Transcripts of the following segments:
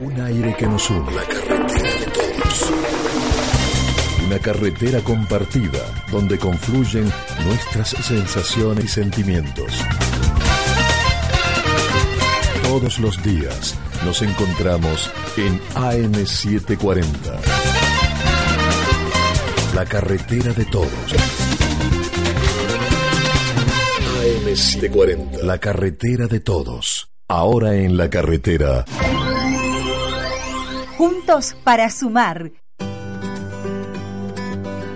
Un aire que nos une. La carretera de todos. Una carretera compartida donde confluyen nuestras sensaciones y sentimientos. Todos los días nos encontramos en AM740. La carretera de todos. AM740. La carretera de todos. Ahora en la carretera. Juntos para sumar.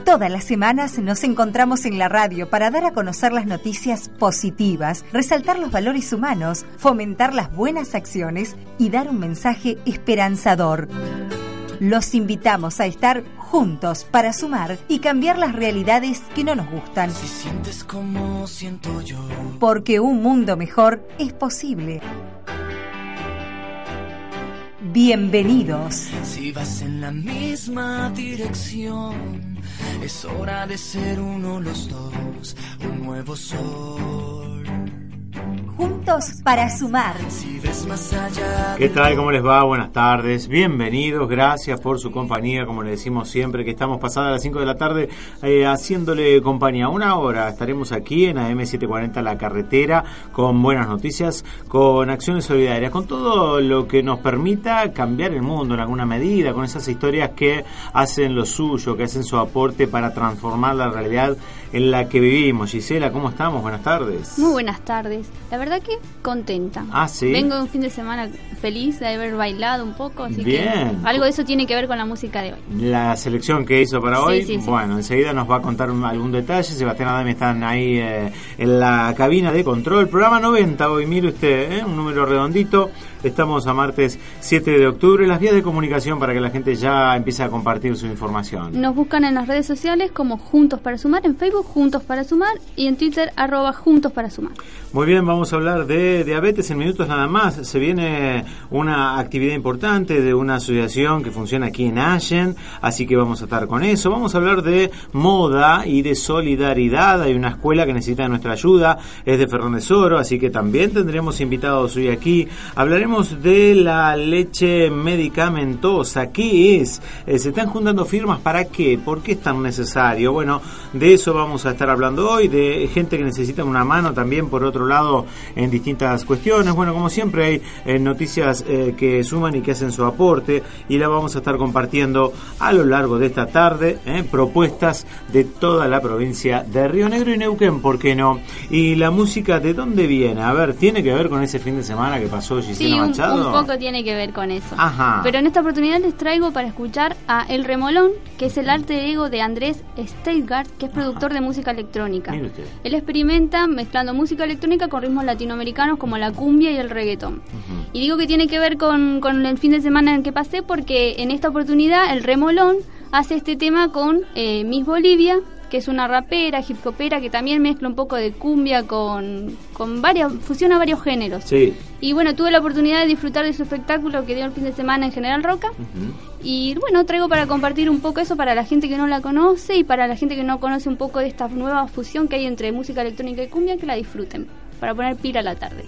Todas las semanas nos encontramos en la radio para dar a conocer las noticias positivas, resaltar los valores humanos, fomentar las buenas acciones y dar un mensaje esperanzador. Los invitamos a estar juntos para sumar y cambiar las realidades que no nos gustan. Si sientes como siento yo. Porque un mundo mejor es posible. Bienvenidos. Si vas en la misma dirección, es hora de ser uno los dos, un nuevo sol. Juntos para sumar. ¿Qué tal? ¿Cómo les va? Buenas tardes. Bienvenidos. Gracias por su compañía. Como le decimos siempre, que estamos pasadas las 5 de la tarde eh, haciéndole compañía. Una hora estaremos aquí en AM740 La Carretera con buenas noticias, con acciones solidarias, con todo lo que nos permita cambiar el mundo en alguna medida, con esas historias que hacen lo suyo, que hacen su aporte para transformar la realidad en la que vivimos. Gisela, ¿cómo estamos? Buenas tardes. Muy buenas tardes. La verdad que contenta. Ah, sí. Vengo de un fin de semana feliz de haber bailado un poco, así Bien. que algo de eso tiene que ver con la música de hoy. La selección que hizo para Sí, hoy, sí, bueno, enseguida nos va a contar un- algún detalle. Sebastián Adame están ahí eh, en la cabina de control. Programa 90 hoy, mire usted, ¿eh? un número redondito. Estamos a martes 7 de octubre. Las vías de comunicación para que la gente ya empiece a compartir su información. Nos buscan en las redes sociales como Juntos para Sumar, en Facebook Juntos para Sumar y en Twitter arroba Juntos para Sumar. Muy bien, vamos a hablar de diabetes en minutos nada más. Se viene una actividad importante de una asociación que funciona aquí en Allen, así que vamos a estar con eso. Vamos a hablar de moda y de solidaridad. Hay una escuela que necesita nuestra ayuda, es de Fernández Oro, así que también tendremos invitados hoy aquí. Hablaremos de la leche medicamentosa. ¿Qué es? Eh, ¿Se están juntando firmas para qué? ¿Por qué es tan necesario? Bueno, de eso vamos a estar hablando hoy, de gente que necesita una mano también, por otro lado, en distintas cuestiones. Bueno, como siempre hay eh, noticias eh, que suman y que hacen su aporte y la vamos a estar compartiendo a lo largo de esta tarde, eh, propuestas de toda la provincia de Río Negro y Neuquén, ¿por qué no? Y la música, ¿de dónde viene? A ver, ¿tiene que ver con ese fin de semana que pasó Gisela Sí, un, poco tiene que ver con eso. Ajá. Pero en esta oportunidad les traigo para escuchar a El Remolón, que es el arte ego de Andrés Steigart, que es productor de música electrónica. Él experimenta mezclando música electrónica con ritmos latinoamericanos como la cumbia y el reggaetón. Y digo que tiene que ver con, con el fin de semana en que pasé porque en esta oportunidad el Remolón hace este tema con eh, Miss Bolivia, que es una rapera, hip hopera, que también mezcla un poco de cumbia con, con varias, fusiona varios géneros. Sí. Y bueno, tuve la oportunidad de disfrutar de su espectáculo que dio el fin de semana en General Roca. Y bueno, traigo para compartir un poco eso para la gente que no la conoce y para la gente que no conoce un poco de esta nueva fusión que hay entre música electrónica y cumbia, que la disfruten. Para poner pila a la tarde.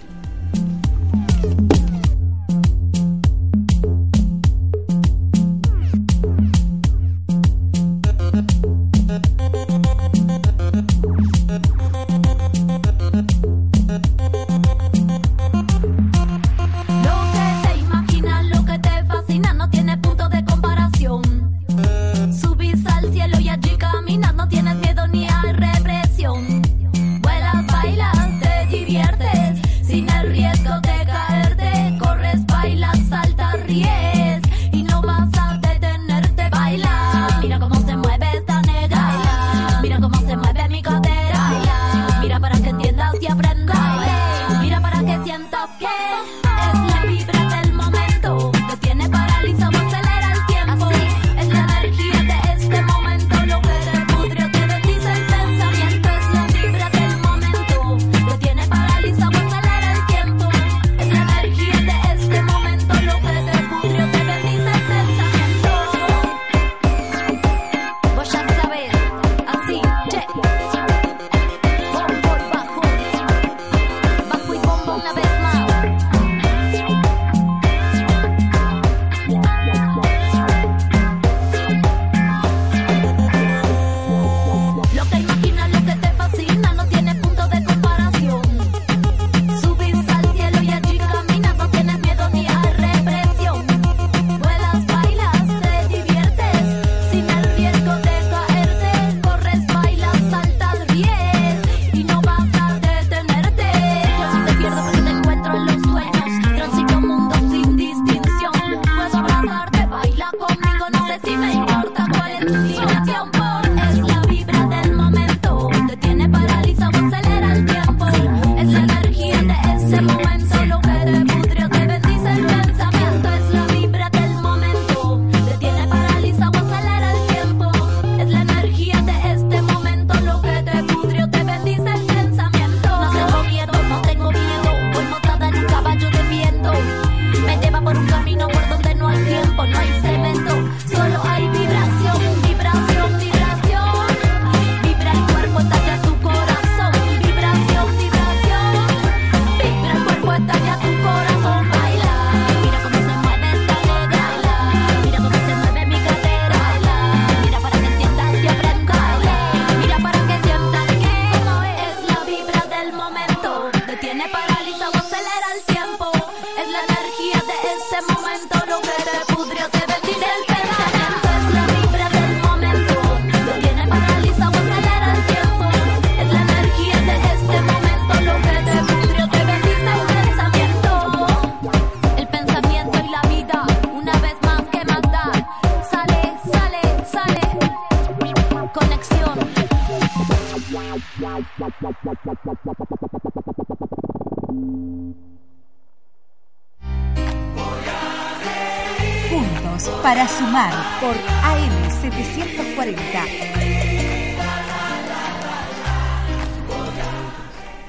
Por AM740.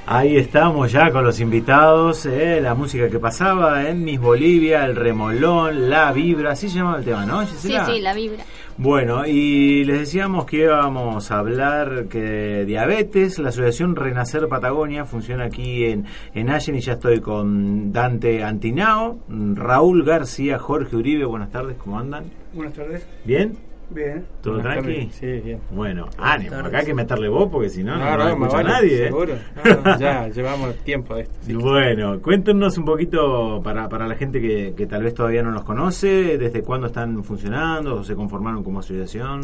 Ahí estamos ya con los invitados, eh, la música que pasaba en Miss Bolivia, el remolón, la vibra, así se llamaba el tema, ¿no? Sí, sí, la vibra. Bueno, y les decíamos que íbamos a hablar que de diabetes, la Asociación Renacer Patagonia funciona aquí en, en Allen y ya estoy con Dante Antinao, Raúl García, Jorge Uribe, buenas tardes, ¿cómo andan? Buenas tardes. ¿Bien? Bien. ¿Todo tranqui? Sí, bien. Bueno, ánimo, acá hay que meterle vos porque si no, no, no, me escucha vale, nadie. ¿eh? Seguro. No, no, ya llevamos tiempo de esto. sí. Bueno, cuéntenos un poquito para, para la gente que, que tal vez todavía no los conoce, desde cuándo están funcionando o se conformaron como asociación.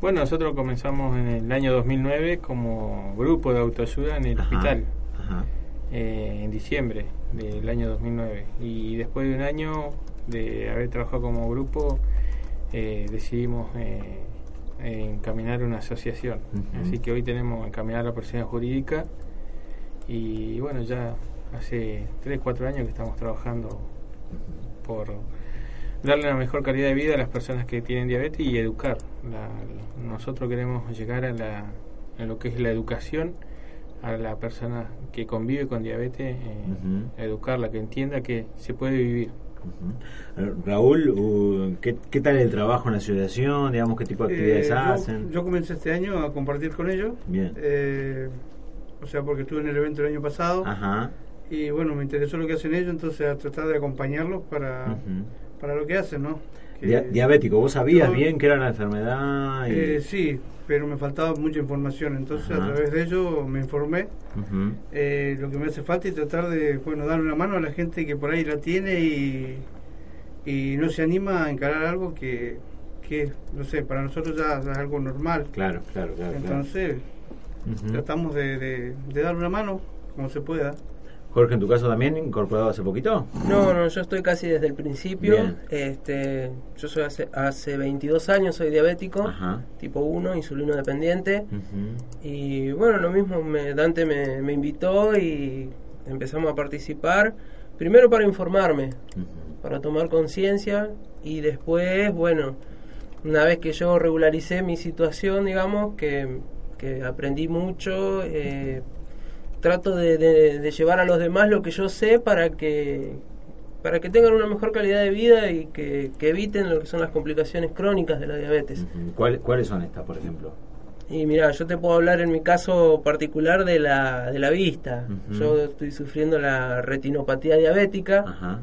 Bueno, nosotros comenzamos en el año 2009 como grupo de autoayuda en el Ajá, hospital, ajá. eh, en diciembre del año 2009. Y después de un año de haber trabajado como grupo, eh, decidimos eh, encaminar una asociación. Así que hoy tenemos encaminada la persona jurídica y bueno, ya hace 3, 4 años que estamos trabajando por darle una mejor calidad de vida a las personas que tienen diabetes y educar. La- nosotros queremos llegar a, la, a lo que es la educación a la persona que convive con diabetes, eh, educarla, que entienda que se puede vivir. Eh, Raúl, uh, ¿qué, qué tal el trabajo en la asociación? Digamos, ¿Qué tipo de actividades Eh, yo- hacen? Yo, comencé este año a compartir con ellos. Bien. Eh, o sea, porque estuve en el evento el año pasado. Ajá. Y bueno, me interesó lo que hacen ellos, entonces a tratar de acompañarlos para, para lo que hacen, ¿no? Que- diabético, ¿vos sabías Yo- bien que era la enfermedad? y- Eh, sí, pero me faltaba mucha información, entonces Ajá. a través de ello me informé eh, lo que me hace falta y tratar de, bueno, dar una mano a la gente que por ahí la tiene y, y no se anima a encarar algo que, que, no sé, para nosotros ya es algo normal. Claro, claro, claro. claro. Entonces, tratamos de, de, de dar una mano como se pueda. Jorge, en tu caso también incorporado hace poquito. No, no, yo estoy casi desde el principio. Bien. Este, yo soy hace, hace 22 años, soy diabético, Ajá. tipo 1, insulino dependiente. Y bueno, lo mismo, me, Dante me, me invitó y empezamos a participar. Primero para informarme, para tomar conciencia y después, bueno, una vez que yo regularicé mi situación, digamos, que, que aprendí mucho, eh, trato de, de- de llevar a los demás lo que yo sé para que para que tengan una mejor calidad de vida y que, que eviten lo que son las complicaciones crónicas de la diabetes. ¿Cuál- ¿Cuáles son estas, por ejemplo? Y mira, yo te puedo hablar en mi caso particular de la, de la vista. Yo estoy sufriendo la retinopatía diabética Ajá.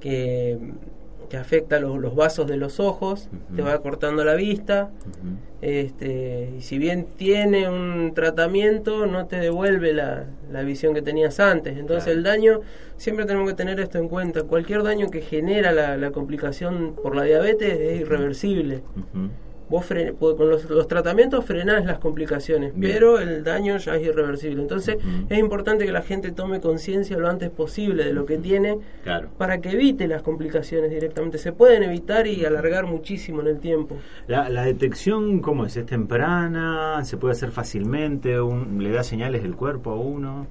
que, que afecta los, los vasos de los ojos, te va cortando la vista. Este, y si bien tiene un tratamiento, no te devuelve la, la visión que tenías antes. Entonces Claro. el daño, siempre tenemos que tener esto en cuenta. Cualquier daño que genera la, la complicación por la diabetes es irreversible. Vos fre- po- con los, los tratamientos frenás las complicaciones, Bien. pero el daño ya es irreversible. Entonces es importante que la gente tome conciencia lo antes posible de lo que tiene Claro. para que evite las complicaciones directamente. Se pueden evitar y alargar muchísimo en el tiempo. La, la detección, ¿cómo es? ¿Es temprana? ¿Se puede hacer fácilmente? Un- ¿Le da señales del cuerpo a uno?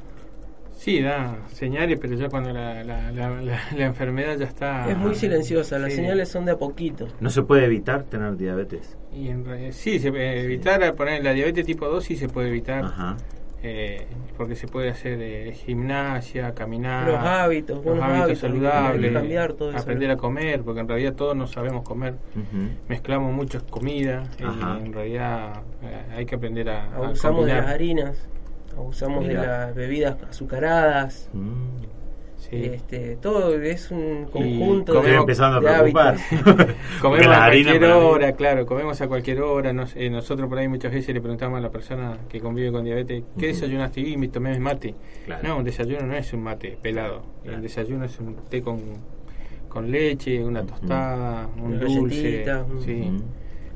Sí, da señales, pero ya cuando la, la, la, la- la enfermedad ya está... es muy silenciosa, las Sí. señales son de a poquito. ¿No se puede evitar tener diabetes? Y en realidad, sí, se puede evitar, poner la diabetes tipo 2 sí se puede evitar, Ajá. eh, porque se puede hacer eh, gimnasia, caminar, Los hábitos, los buenos hábitos hábitos, hay que saludables, cambiar todo eso. aprender a comer, porque en realidad todos no sabemos comer, mezclamos muchas comidas, y Ajá. en realidad eh, hay que aprender a, a Abusamos de las harinas, abusamos de las bebidas azucaradas. Mm. Sí. Este, todo es un conjunto de, empezando a preocupar. Comemos la a cualquier hora, claro, comemos a cualquier hora. Nos- eh, nosotros por ahí muchas veces le preguntamos a la persona que convive con diabetes, ¿qué desayunaste? Y me tomé mate. Claro. No, un desayuno no es un mate pelado. Claro. El desayuno es un té con, con leche, una tostada, un Una dulce. sí.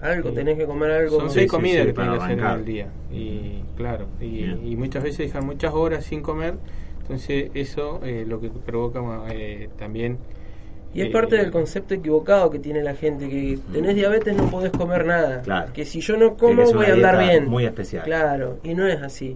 Algo, Sí. tenés que comer algo. Son seis comidas sí, que para tienen que hacer en el día. Y claro, y, muchas veces dejan muchas horas sin comer. Entonces, eso eh, lo que provoca eh, también. Y es eh, parte del concepto equivocado que tiene la gente, que tenés diabetes no podés comer nada. Claro. Que si yo no como voy a andar bien. muy especial. Claro, y no es así.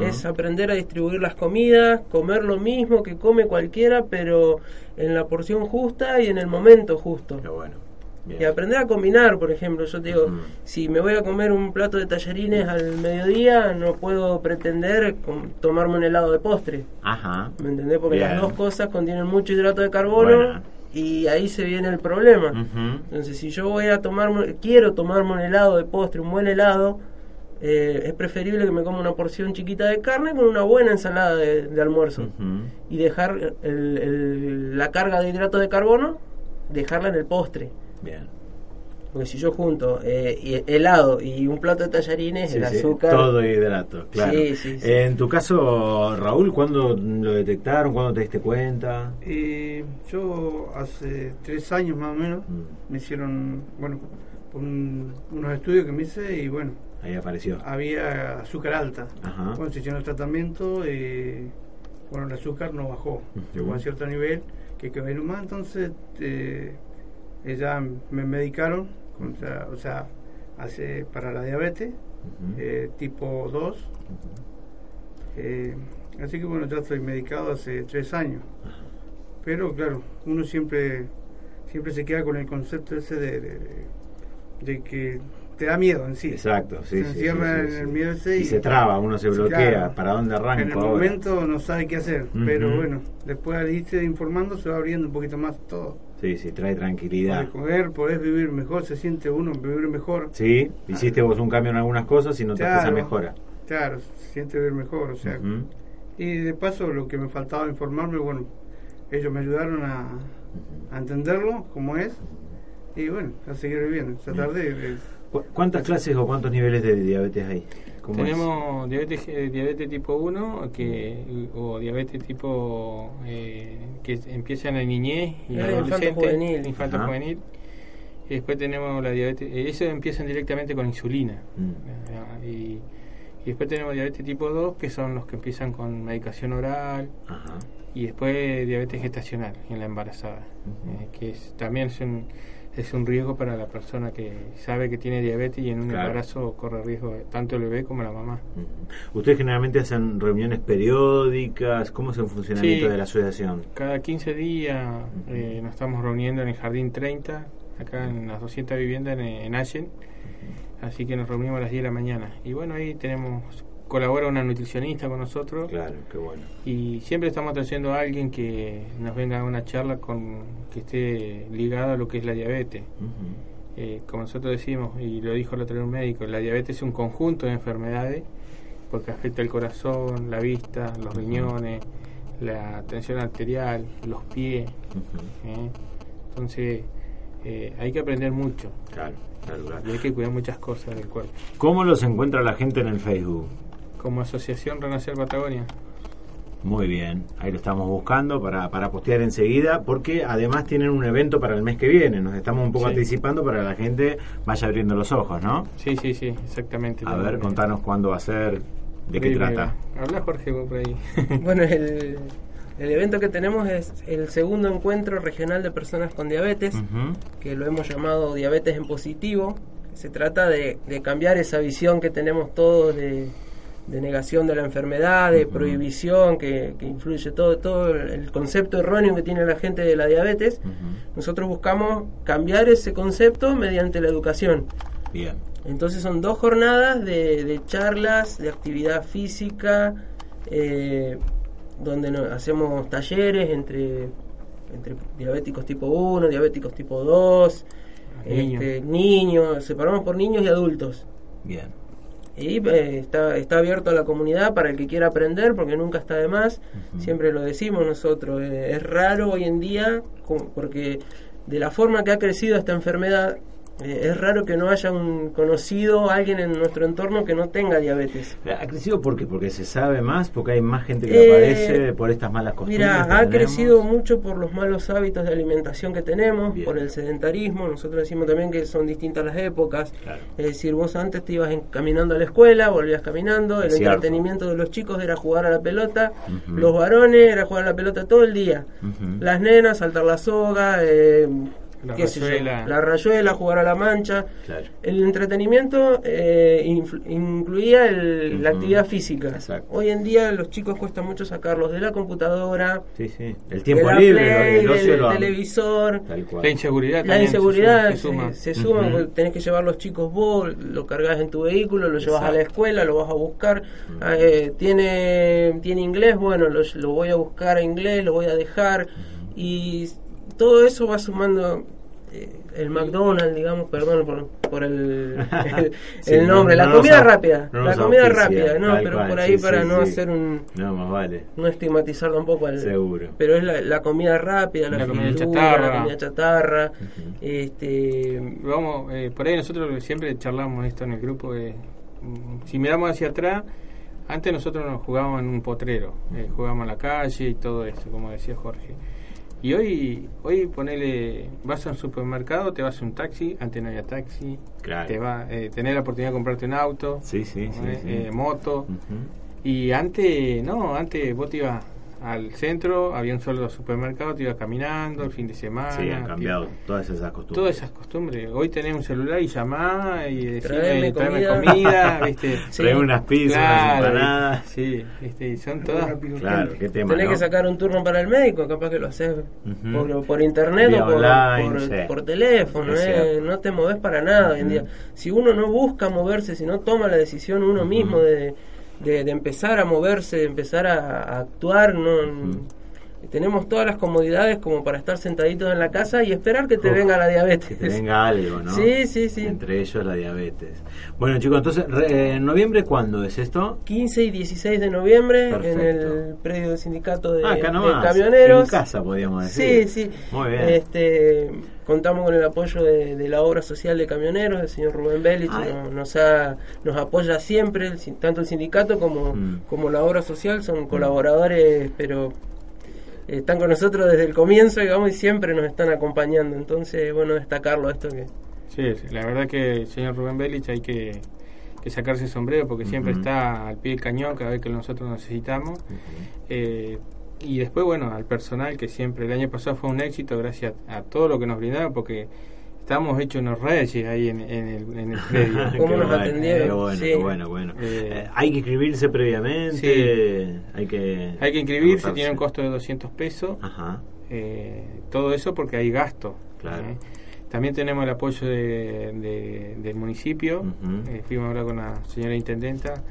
Es aprender a distribuir las comidas, comer lo mismo que come cualquiera, pero en la porción justa y en el momento justo. Qué bueno. Bien. Y aprender a combinar, por ejemplo, yo te digo, si me voy a comer un plato de tallarines al mediodía, no puedo pretender tomarme un helado de postre. Ajá. ¿Me entendés? Porque Bien. las dos cosas contienen mucho hidrato de carbono y ahí se viene el problema. Entonces, si yo voy a tomarme, quiero tomarme un helado de postre, un buen helado, eh, es preferible que me coma una porción chiquita de carne con una buena ensalada de, de almuerzo y dejar el- el- la carga de hidrato de carbono, dejarla en el postre. Bien. Porque si yo junto eh, y- helado y un plato de tallarines, Sí, el sí, azúcar... Todo hidrato, claro. Sí, sí, sí. En tu caso, Raúl, ¿cuándo lo detectaron? ¿Cuándo te diste cuenta? Eh, yo hace tres años más o menos Mm. me hicieron, bueno, un- unos estudios que me hice y bueno, Ahí apareció. había azúcar alta. Ajá. Bueno, se hicieron el tratamiento, eh, bueno, el azúcar no bajó, llegó a cierto nivel que quedó ahí nomás, entonces eh, ella me medicaron, contra, o sea, hace para la diabetes, eh, tipo 2. Eh, así que bueno, ya estoy medicado hace tres años. Pero claro, uno siempre siempre se queda con el concepto ese de, de, de que te da miedo en sí. Exacto, sí, Se sí, encierra sí, sí, sí, en el miedo ese Y se traba, uno se bloquea. claro. ¿Para dónde arranco En el ahora? momento no sabe qué hacer, pero bueno, después al irse informando se va abriendo un poquito más todo. Sí, sí, trae tranquilidad. Podés podés vivir mejor, se siente uno vivir mejor. Sí, hiciste vos un cambio en algunas cosas y notaste esa Claro. mejora. Claro, se siente vivir mejor, o sea. Y de paso, lo que me faltaba informarme, bueno, ellos me ayudaron a, a entenderlo como es y bueno, a seguir viviendo. De- ¿Cu- ¿Cuántas clases o cuántos niveles de diabetes hay? ¿Cómo es? Tenemos diabetes, eh, diabetes tipo 1 que, o diabetes tipo eh, que empieza en la niñez y Ah, adolescente, infanto Ajá. juvenil. Y después tenemos la diabetes, eh, eso empiezan directamente con insulina. Mm. Y, y después tenemos diabetes tipo 2 que son los que empiezan con medicación oral Ajá. y después diabetes gestacional en la embarazada, Ujú. eh, que es, también es un, es un riesgo para la persona que sabe que tiene diabetes y en un Claro. embarazo corre riesgo eh, tanto el bebé como la mamá. ¿Ustedes generalmente hacen reuniones periódicas? ¿Cómo es el funcionamiento Sí. de la asociación? Cada 15 días eh, nos estamos reuniendo en el Jardín 30, acá en las 200 viviendas en, en Allen, así que nos reunimos a las 10 de la mañana. Y bueno, ahí tenemos, colabora una nutricionista con nosotros Claro, qué bueno. y siempre estamos trayendo a alguien que nos venga a una charla con que esté ligada a lo que es la diabetes. Eh, como nosotros decimos, y lo dijo el otro día un médico, la diabetes es un conjunto de enfermedades porque afecta el corazón, la vista, los riñones, la tensión arterial, los pies. ¿eh? Entonces, eh, hay que aprender mucho Claro, claro, claro. y hay que cuidar muchas cosas del cuerpo. ¿Cómo los encuentra la gente en el Facebook? Como Asociación Renacer Patagonia. Muy bien, ahí lo estamos buscando para, para postear enseguida, porque además tienen un evento para el mes que viene. Nos estamos un poco Sí. anticipando para que la gente vaya abriendo los ojos, ¿no? Sí, sí, sí, exactamente. A ver, contanos cuándo va a ser, de qué trata. Habla Jorge vos por ahí. Bueno, el, el evento que tenemos es el segundo encuentro regional de personas con diabetes, que lo hemos llamado diabetes en positivo. Se trata de, de cambiar esa visión que tenemos todos de, de negación de la enfermedad, de prohibición, que, que influye todo, todo el- concepto erróneo que tiene la gente de la diabetes. Nosotros buscamos cambiar ese concepto mediante la educación. Bien. Entonces son dos jornadas de, de charlas, de actividad física, eh, donde no- hacemos talleres entre, entre diabéticos tipo 1, diabéticos tipo 2, Niños. este, niños, separamos por niños y adultos. Bien. Y eh, está, está abierto a la comunidad para el que quiera aprender, porque nunca está de más. Siempre lo decimos nosotros. eh, es raro hoy en día, porque de la forma que ha crecido esta enfermedad, Eh, es raro que no haya un conocido alguien en nuestro entorno que no tenga diabetes. ¿Ha crecido por qué? Porque se sabe más, porque hay más gente que Eh, lo padece por estas malas costumbres. Mira, ha tenemos. crecido mucho por los malos hábitos de alimentación que tenemos, Bien. por el sedentarismo. Nosotros decimos también que son distintas las épocas. Claro. Es decir, vos antes te ibas caminando a la escuela, volvías caminando. El cierto. entretenimiento de los chicos era jugar a la pelota. Los varones era jugar a la pelota todo el día. Las nenas, saltar la soga, eh, La qué sé yo, rayuela. la rayuela, jugar a la mancha. Claro. El entretenimiento eh, incluía el- la actividad física. Exacto. Hoy en día los chicos cuesta mucho sacarlos de la computadora, Sí, sí. El de tiempo la libre, Play, el del lo televisor. Tal cual. La inseguridad La también se inseguridad suma- se, se suma. se tenés que llevar los chicos vos, lo cargas en tu vehículo, lo llevas a la escuela, lo vas a buscar. Ah, eh, tiene, tiene inglés, bueno, lo, lo voy a buscar a inglés, lo voy a dejar. Y todo eso va sumando el McDonald's, digamos, perdón por, por el, el, Sí, el no- nombre, no la comida rápida, no la comida rápida, no, pero cual, por ahí sí, para sí, no sí. hacer un No, más vale. no estigmatizar tampoco al Seguro. pero es la, la comida rápida la, La comida fritura, chatarra. la comida chatarra este Vamos, eh, por ahí nosotros siempre charlamos esto en el grupo. eh, si miramos hacia atrás, antes nosotros nos jugábamos en un potrero, eh, jugábamos en la calle y todo eso, como decía Jorge. Y hoy, hoy ponele, vas a un supermercado, te vas a un taxi, antes no había taxi, Claro. te va, eh, tenés la oportunidad de comprarte un auto, Sí, sí, sí. eh, sí. eh, moto, y antes, no, antes vos te ibas al centro, había un solo supermercado, te ibas caminando el fin de semana. Sí, han cambiado todas esas costumbres. Todas esas costumbres. Hoy tenés un celular y llamás y decís, Traeme eh, traeme comida. comida, ¿viste? Sí. Unas pizzas, Claro, unas empanadas. Sí, ¿viste? y son todas. Claro, qué tema. tenés ¿no? que sacar un turno para el médico capaz que lo haces Ujú. por, por internet Vía o por, online, por, sí. por teléfono eh, no te moves para nada hoy en día si uno no busca moverse si no toma la decisión uno mismo de, de, de empezar a moverse de empezar a, a actuar no tenemos todas las comodidades como para estar sentaditos en la casa y esperar que te Uf, venga la diabetes Que te venga algo, ¿no? Sí, sí, sí. Entre ellos la diabetes. Bueno, chicos, entonces, re- ¿en noviembre cuándo es esto? 15 y 16 de noviembre en el predio del sindicato de, Ah, acá de nomás. camioneros. En casa, podríamos Sí, decir. sí. Muy bien. Este, contamos con el apoyo de, de la obra social de camioneros, el señor Rubén Belich, Ay. nos, nos, ha- nos apoya siempre, el tanto el sindicato como, Mm. como la obra social, son colaboradores, pero eh, están con nosotros desde el comienzo, digamos, y siempre nos están acompañando. Entonces, bueno, destacarlo esto que... Sí, sí, la verdad que el señor Rubén Belich hay que, que sacarse el sombrero porque siempre está al pie del cañón cada vez que nosotros necesitamos. Eh, y después, bueno, al personal que siempre, el año pasado fue un éxito gracias a, a todo lo que nos brindaron porque estábamos hechos unos reyes ahí en, en el, en el predio. ¿Cómo Qué nos atendieron? qué bueno, Sí. bueno, bueno. Eh, Eh, hay que inscribirse previamente. Sí. Hay que. Hay que inscribirse, tiene un costo de 200 pesos. Ajá. Eh, todo eso porque hay gasto. Claro. ¿eh? También tenemos el apoyo de, de- del municipio. Ujú. Eh, fuimos a hablar con la señora intendenta,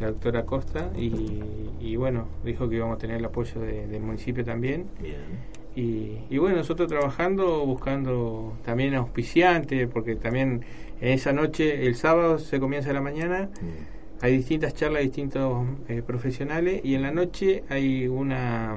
la doctora Costa, y, y bueno, dijo que íbamos a tener el apoyo de- del municipio también. Bien. Y, y bueno, nosotros trabajando, buscando también auspiciantes, porque también en esa noche, el sábado se comienza la mañana, hay distintas charlas, distintos eh, profesionales, y en la noche hay una...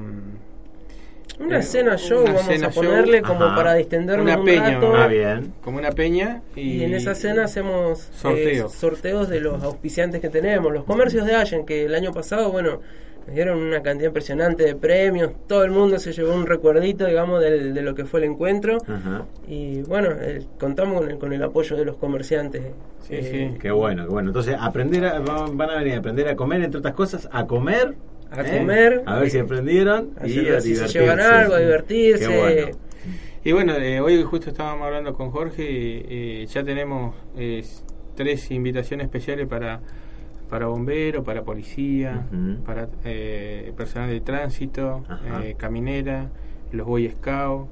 Una eh, cena show, una vamos cena a show, ponerle como Ajá. para distendernos Una un peña, rato. Ah, bien. como una peña, y, Y en esa cena hacemos eh, Sorteos. sorteos de los auspiciantes que tenemos, los comercios de Allen, que el año pasado, bueno, nos dieron una cantidad impresionante de premios, todo el mundo se llevó un recuerdito, digamos, del- de lo que fue el encuentro. Ajá. Y bueno, eh, contamos con el, con el apoyo de los comerciantes. Sí, Eh, sí. Qué bueno, qué bueno. Entonces, aprender a, van van a venir a aprender a comer, entre otras cosas, a comer. A ¿eh? comer. A ver si aprendieron. A y a si se divertirse. llevan algo, a divertirse. Qué bueno. Y bueno, eh, hoy justo estábamos hablando con Jorge, eh, ya tenemos eh, tres invitaciones especiales para, para bomberos, para policía, Ujú. para eh, personal de tránsito, eh, caminera, los Boy Scouts.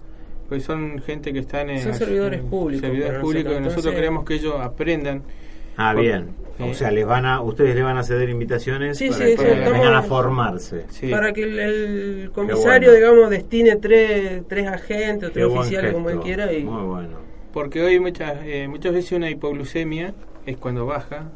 Pues son gente que están en... Son servidores públicos Servidores públicos, nosotros, y queremos que ellos aprendan. Ah, bien. O sea, les van a, ustedes le van a ceder invitaciones Sí, para sí, que estamos- vengan a formarse. Sí. Para que el, el comisario, bueno. digamos, destine tres, tres agentes o tres oficiales, como él quiera. Y, Muy bueno. Porque hoy muchas, eh, muchas veces una hipoglucemia es cuando baja.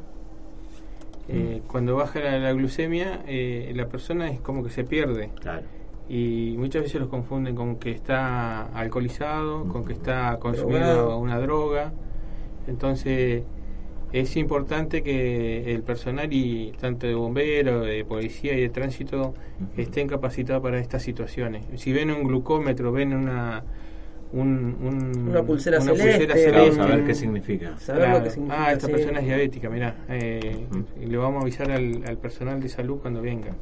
Eh, Mm. Cuando baja la, la glucemia, eh, la persona es como que se pierde. Claro. Y muchas veces los confunden con que está alcoholizado, con que está Drogado. consumiendo una droga. Entonces es importante que el personal y tanto de bomberos, de policía y de tránsito estén capacitados para estas situaciones. Si ven un glucómetro, ven una un- un- Una pulsera una celeste, pulsera Vamos celeste. a ver qué significa. Saber Claro. lo que significa. ah, esta sí. persona es diabética, mirá. eh, y le vamos a avisar al, al personal de salud cuando venga.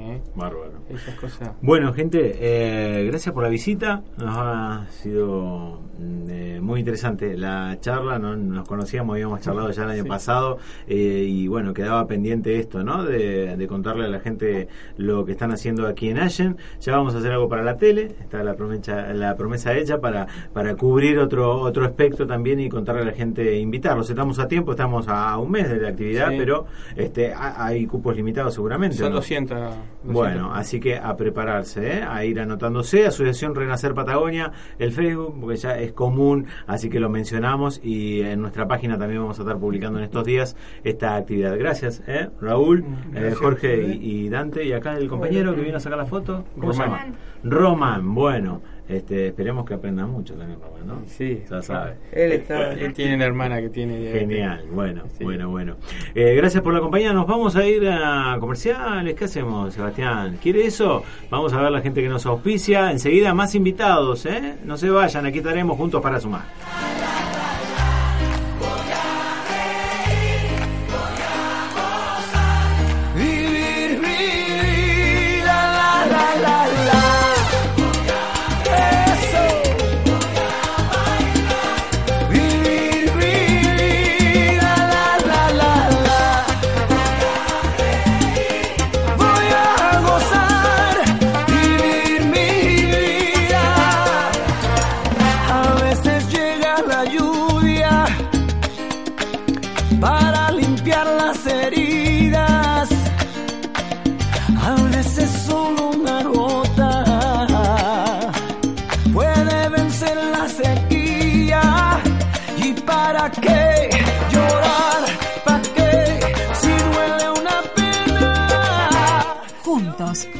¿Eh? Bárbaro. Esas cosas. Bueno, gente, eh, gracias por la visita. Nos ha sido mm, eh, muy interesante la charla. No nos conocíamos, habíamos charlado ya el año Sí. pasado. eh, y bueno, quedaba pendiente esto, ¿no? De, de contarle a la gente lo que están haciendo aquí en Allen. Ya vamos a hacer algo para la tele. Está la promesa, la promesa hecha para, para cubrir otro, otro aspecto también y contarle a la gente, invitarlos. Estamos a tiempo, estamos a un mes de la actividad, Sí. pero este ha- hay cupos limitados seguramente. Son ¿no? 200. 200. Bueno, así que a prepararse, ¿eh? a ir anotándose. Asociación Renacer Patagonia, el Facebook, porque ya es común, así que lo mencionamos y en nuestra página también vamos a estar publicando en estos días esta actividad. Gracias, ¿eh? Raúl, eh, Gracias. Jorge y, y Dante, y acá el compañero que viene a sacar la foto. ¿Cómo se Román. llama? Román, bueno. Este, esperemos que aprenda mucho también, Román, ¿no? Sí, Ya sabe. Él está. Él tiene una hermana que tiene. Genial, bueno, Sí. bueno, bueno. Eh, gracias por la compañía. Nos vamos a ir a comerciales. ¿Qué hacemos, Sebastián? ¿Quiere eso? Vamos a ver la gente que nos auspicia. Enseguida más invitados, ¿eh? No se vayan, aquí estaremos juntos para sumar.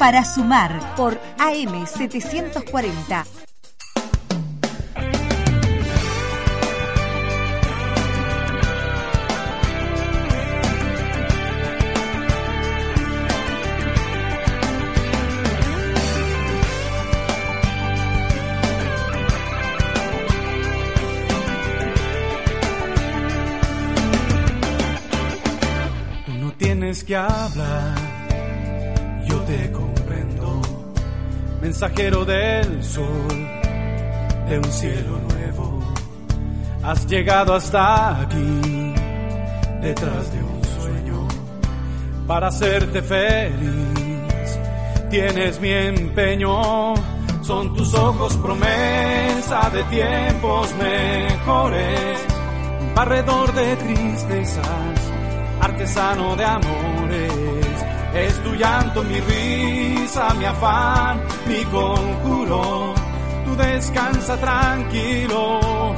Para sumar por AM740. Tú no tienes que hablar, Mensajero del sol, de un cielo nuevo. Has llegado hasta aquí, detrás de un sueño, para hacerte feliz. Tienes mi empeño, son tus ojos promesa de tiempos mejores. Barredor de tristezas, artesano de amores. Es tu llanto, mi risa, mi afán, mi conjuro. Tú descansa tranquilo,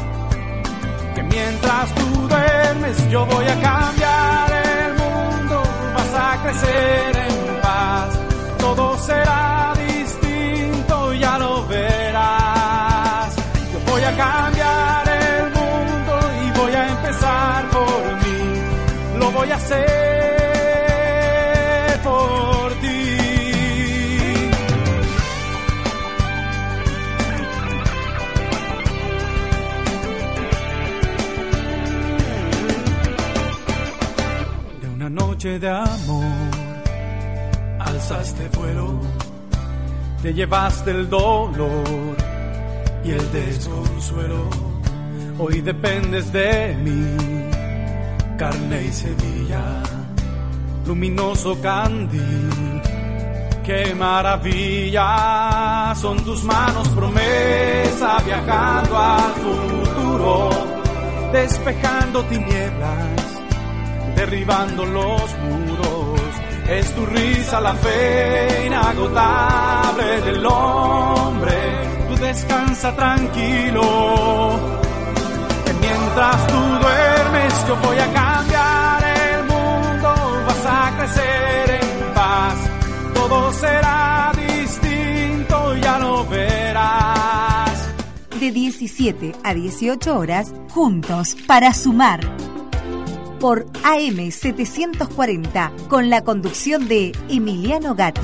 que mientras tú duermes yo voy a cambiar el mundo. Vas a crecer en paz, todo será distinto, ya lo verás. Yo voy a cambiar el mundo y voy a empezar por mí. Lo voy a hacer de amor, alzaste vuelo, te llevaste el dolor y el desconsuelo. Hoy dependes de mí, carne y semilla, luminoso candil. Qué maravilla, son tus manos promesa viajando al futuro, despejando tinieblas derribando los muros. Es tu risa la fe inagotable del hombre. Tú descansa tranquilo. Que mientras tú duermes yo voy a cambiar el mundo. Vas a crecer en paz. Todo será distinto, ya lo verás. de 17 a 18 horas, juntos para sumar. Por AM740, con la conducción de Emiliano Gatti.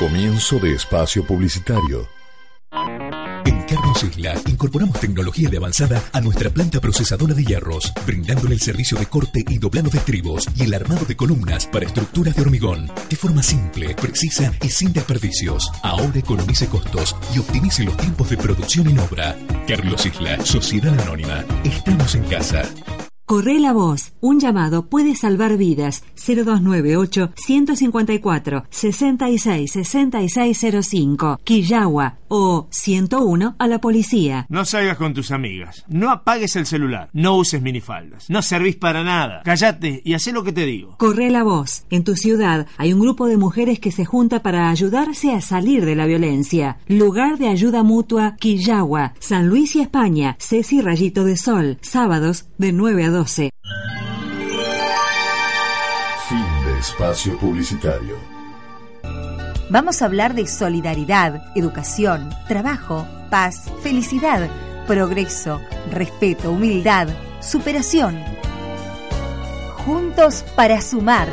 Comienzo de espacio publicitario. Carlos Isla incorporamos tecnología de avanzada a nuestra planta procesadora de hierros, brindándole el servicio de corte y doblado de estribos y el armado de columnas para estructuras de hormigón, de forma simple, precisa y sin desperdicios. Ahora economice costos y optimice los tiempos de producción en obra. Carlos Isla, Sociedad Anónima. Estamos en casa. Corre la voz. Un llamado puede salvar vidas. 0298 154 66 6605 Quillagua o 101 a la policía. No salgas con tus amigas. No apagues el celular. No uses minifaldas. No servís para nada. Cállate y haz lo que te digo. Corre la voz. En tu ciudad hay un grupo de mujeres que se junta para ayudarse a salir de la violencia. Lugar de ayuda mutua Quillagua, San Luis y España. Ceci Rayito de Sol. Sábados de 9 a 12. Fin de espacio publicitario. Vamos a hablar de solidaridad, educación, trabajo, paz, felicidad, progreso, respeto, humildad, superación. Juntos para sumar.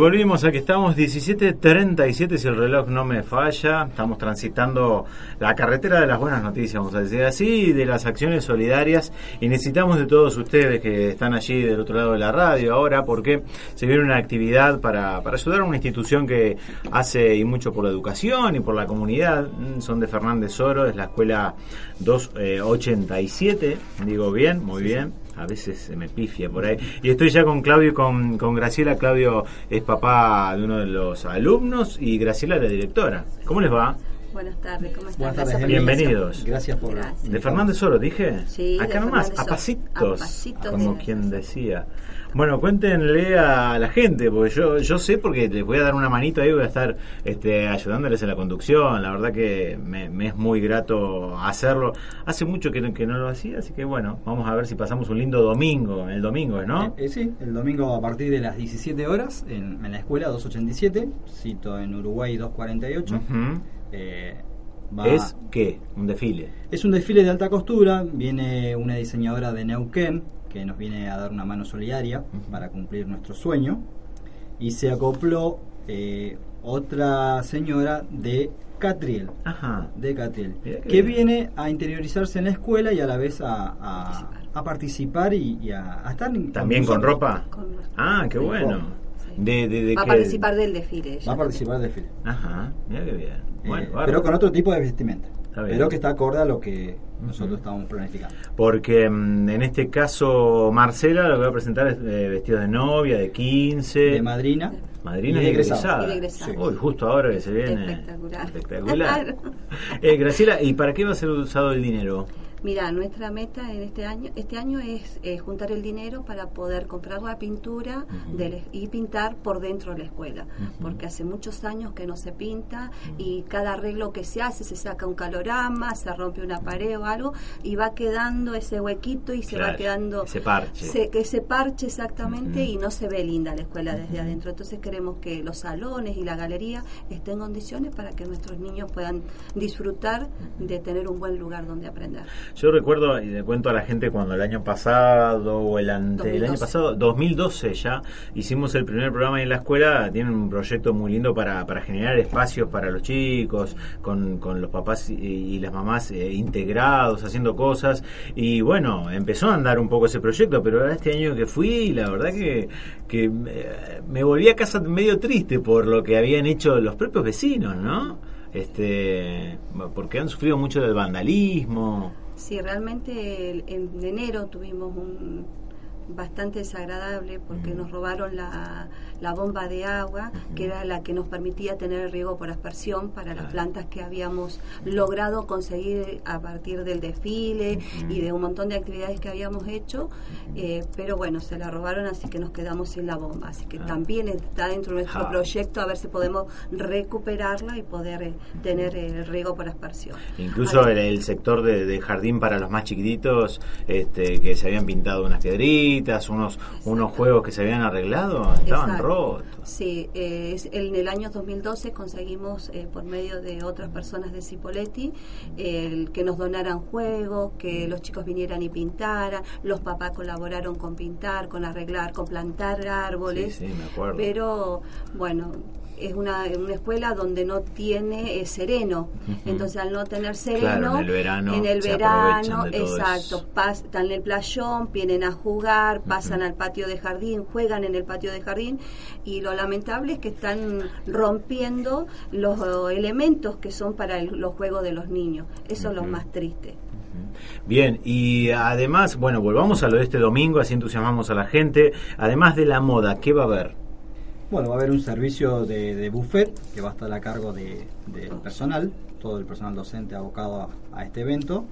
Volvimos, aquí estamos 17.37 si el reloj no me falla. Estamos transitando la carretera de las buenas noticias, vamos a decir así, de las acciones solidarias. Y necesitamos de todos ustedes que están allí del otro lado de la radio ahora, porque se viene una actividad para, para ayudar a una institución que hace y mucho por la educación y por la comunidad. Mm, Son de Fernández Oro, es la escuela 287, digo bien, muy bien a veces se me pifia por ahí. Y estoy ya con Claudio y con, con Graciela. Claudio es papá de uno de los alumnos y Graciela la directora. ¿Cómo les va? Buenas tardes, ¿cómo están? Buenas tardes, Bienvenidos. Gracias por Gracias. De Fernández Oro, dije. Sí, de Acá nomás, Fernández a pasitos. A pasitos como de- quien decía. Bueno, cuéntenle a la gente, porque yo yo sé porque les voy a dar una manito ahí, voy a estar este, ayudándoles en la conducción. La verdad que me, me es muy grato hacerlo. Hace mucho que, no- que no lo hacía, así que bueno, vamos a ver si pasamos un lindo domingo. El domingo, ¿no? Eh, eh, sí, el domingo a partir de las 17 horas en, en la escuela 287, cito en Uruguay 248. Ujú. Eh, va- ¿Es qué? Un desfile. es un desfile de alta costura, viene una diseñadora de Neuquén que nos viene a dar una mano solidaria para cumplir nuestro sueño y se acopló eh, otra señora de Catriel. Ajá. De Catriel. Que bien. viene a interiorizarse en la escuela y a la vez a, a- a participar y, y a, a estar ¿También con ropa? Con Ah, qué bueno. De, de, de Va a participar del desfile. ella Va a participar del desfile. Ajá, mira qué bien. Bueno, Eh, pero con otro tipo de vestimenta. Pero que está acorde a lo que nosotros estamos planificando. Porque mm, en este caso Marcela lo que va a presentar es eh, vestido de novia, de 15. De madrina. Madrina y de egresada. egresada. Y de egresada. Uy, justo ahora que se viene. Espectacular. Espectacular. Eh, Graciela, ¿y para qué va a ser usado el dinero? Mira, nuestra meta en este año, este año es eh, juntar el dinero para poder comprar la pintura del- y pintar por dentro de la escuela, porque hace muchos años que no se pinta y cada arreglo que se hace se saca un calorama, se rompe una pared o algo y va quedando ese huequito y se Claro, va quedando ese parche. se- ese parche exactamente y no se ve linda la escuela desde adentro. Entonces queremos que los salones y la galería estén en condiciones para que nuestros niños puedan disfrutar de tener un buen lugar donde aprender. Yo recuerdo, y le cuento a la gente, cuando el año pasado o el ante el año 2012. pasado, 2012 ya, hicimos el primer programa ahí en la escuela. Tienen un proyecto muy lindo para, para generar espacios para los chicos, con, con los papás y, y las mamás eh, integrados, haciendo cosas. Y bueno, empezó a andar un poco ese proyecto, pero este año que fui, la verdad que, que eh, me volví a casa medio triste por lo que habían hecho los propios vecinos, ¿no? Este, porque han sufrido mucho del vandalismo. Sí, realmente el- en enero tuvimos un, bastante desagradable porque nos robaron la, la bomba de agua, que era la que nos permitía tener el riego por aspersión para las plantas que habíamos logrado conseguir a partir del desfile y de un montón de actividades que habíamos hecho, eh, pero bueno, se la robaron, así que nos quedamos sin la bomba. Así que también está dentro de nuestro Ah. proyecto a ver si podemos recuperarla y poder eh, tener el riego por aspersión. Incluso el, el sector de, de jardín para los más chiquititos, este, que se habían pintado unas piedritas, unos unos juegos que se habían arreglado, estaban Exacto. rotos. Sí, eh, en el año 2012 conseguimos eh, por medio de otras personas de Cipoletti el que nos donaran juegos, que los chicos vinieran y pintaran, los papás colaboraron con pintar, con arreglar, con plantar árboles. Sí, sí, me acuerdo. Pero bueno, es una, una escuela donde no tiene eh, sereno. Entonces, al no tener sereno, Claro, en el verano en el verano, exacto, pas- están en el playón, vienen a jugar, pasan al patio de jardín, juegan en el patio de jardín y lo lamentable es que están rompiendo los eh, elementos que son para el- los juegos de los niños. Eso es lo más triste. Bien, y además, bueno, volvamos a lo de este domingo, así entusiasmamos a la gente. Además de la moda, ¿qué va a haber? Bueno, va a haber un servicio de, de buffet que va a estar a cargo de- del personal, todo el personal docente abocado a, a este evento.